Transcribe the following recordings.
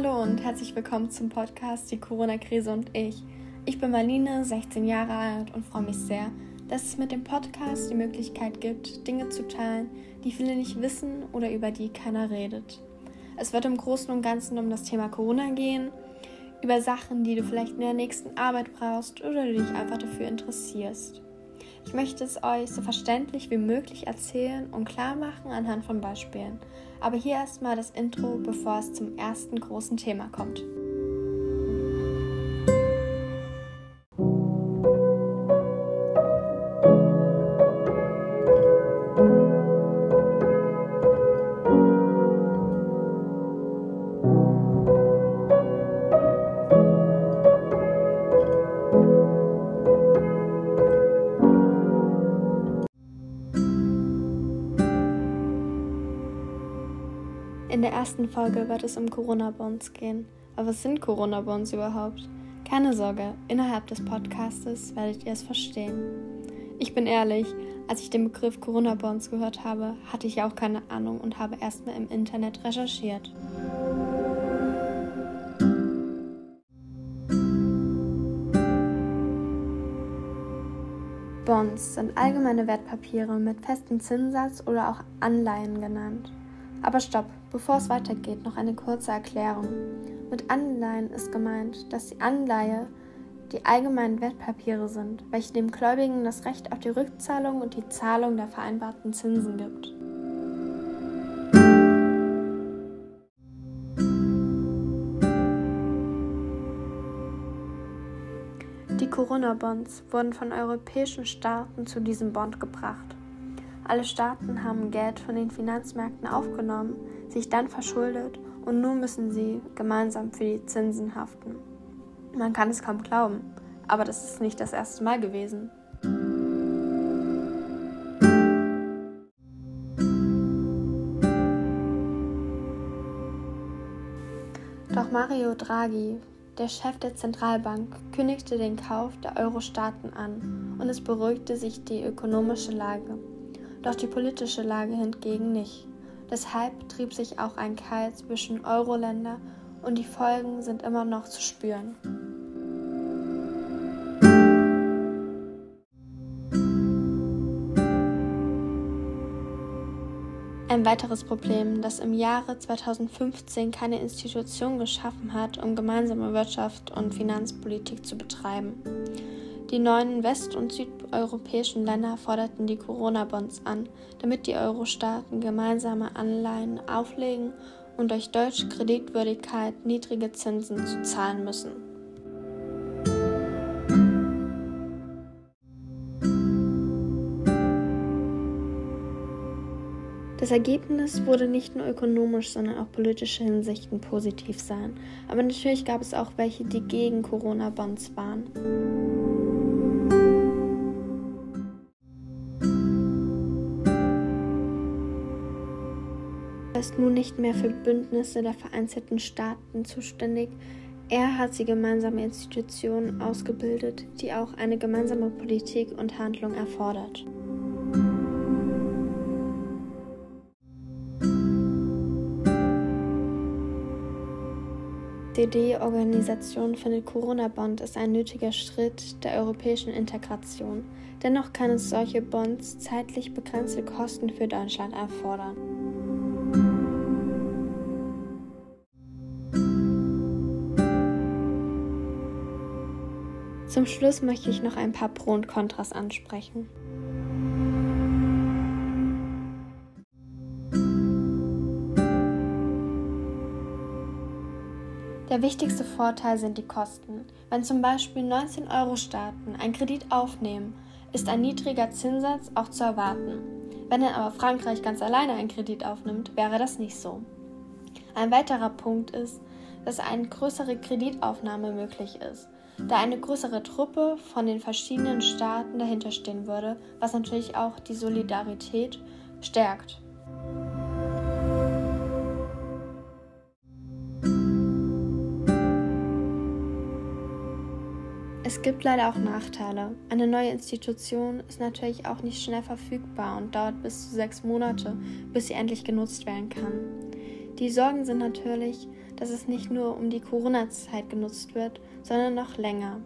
Hallo und herzlich willkommen zum Podcast Die Corona-Krise und ich. Ich bin Marlene, 16 Jahre alt und freue mich sehr, dass es mit dem Podcast die Möglichkeit gibt, Dinge zu teilen, die viele nicht wissen oder über die keiner redet. Es wird im Großen und Ganzen um das Thema Corona gehen, über Sachen, die du vielleicht in der nächsten Arbeit brauchst oder du dich einfach dafür interessierst. Ich möchte es euch so verständlich wie möglich erzählen und klar machen anhand von Beispielen. Aber hier erstmal das Intro, bevor es zum ersten großen Thema kommt. In der ersten Folge wird es um Corona-Bonds gehen. Aber was sind Corona-Bonds überhaupt? Keine Sorge, innerhalb des Podcastes werdet ihr es verstehen. Ich bin ehrlich, als ich den Begriff Corona-Bonds gehört habe, hatte ich auch keine Ahnung und habe erstmal im Internet recherchiert. Bonds sind allgemeine Wertpapiere mit festem Zinssatz oder auch Anleihen genannt. Aber stopp, bevor es weitergeht, noch eine kurze Erklärung. Mit Anleihen ist gemeint, dass die Anleihe die allgemeinen Wertpapiere sind, welche dem Gläubigen das Recht auf die Rückzahlung und die Zahlung der vereinbarten Zinsen gibt. Die Corona-Bonds wurden von europäischen Staaten zu diesem Bond gebracht. Alle Staaten haben Geld von den Finanzmärkten aufgenommen, sich dann verschuldet und nun müssen sie gemeinsam für die Zinsen haften. Man kann es kaum glauben, aber das ist nicht das erste Mal gewesen. Doch Mario Draghi, der Chef der Zentralbank, kündigte den Kauf der Euro-Staaten an und es beruhigte sich die ökonomische Lage doch die politische Lage hingegen nicht. Deshalb trieb sich auch ein Keil zwischen Euro-Länder und die Folgen sind immer noch zu spüren. Ein weiteres Problem, das im Jahre 2015 keine Institution geschaffen hat, um gemeinsame Wirtschaft und Finanzpolitik zu betreiben. Die neuen west- und südeuropäischen Länder forderten die Corona-Bonds an, damit die Euro-Staaten gemeinsame Anleihen auflegen und durch deutsche Kreditwürdigkeit niedrige Zinsen zu zahlen müssen. Das Ergebnis wurde nicht nur ökonomisch, sondern auch politische Hinsichten positiv sein. Aber natürlich gab es auch welche, die gegen Corona-Bonds waren. Ist nun nicht mehr für Bündnisse der vereinzelten Staaten zuständig. Er hat sie gemeinsame Institutionen ausgebildet, die auch eine gemeinsame Politik und Handlung erfordert. DD-Organisation findet Corona-Bond ist ein nötiger Schritt der europäischen Integration. Dennoch kann es solche Bonds zeitlich begrenzte Kosten für Deutschland erfordern. Zum Schluss möchte ich noch ein paar Pro und Kontras ansprechen. Der wichtigste Vorteil sind die Kosten. Wenn zum Beispiel 19 Euro Staaten einen Kredit aufnehmen, ist ein niedriger Zinssatz auch zu erwarten. Wenn dann aber Frankreich ganz alleine einen Kredit aufnimmt, wäre das nicht so. Ein weiterer Punkt ist, dass eine größere Kreditaufnahme möglich ist da eine größere Truppe von den verschiedenen Staaten dahinter stehen würde, was natürlich auch die Solidarität stärkt. Es gibt leider auch Nachteile. Eine neue Institution ist natürlich auch nicht schnell verfügbar und dauert bis zu sechs Monate, bis sie endlich genutzt werden kann. Die Sorgen sind natürlich, dass es nicht nur um die Corona-Zeit genutzt wird, sondern noch länger.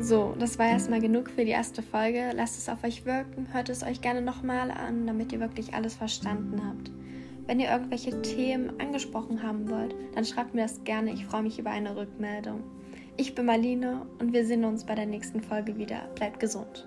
So, das war erstmal genug für die erste Folge. Lasst es auf euch wirken, hört es euch gerne nochmal an, damit ihr wirklich alles verstanden habt. Wenn ihr irgendwelche Themen angesprochen haben wollt, dann schreibt mir das gerne. Ich freue mich über eine Rückmeldung. Ich bin Marlene und wir sehen uns bei der nächsten Folge wieder. Bleibt gesund.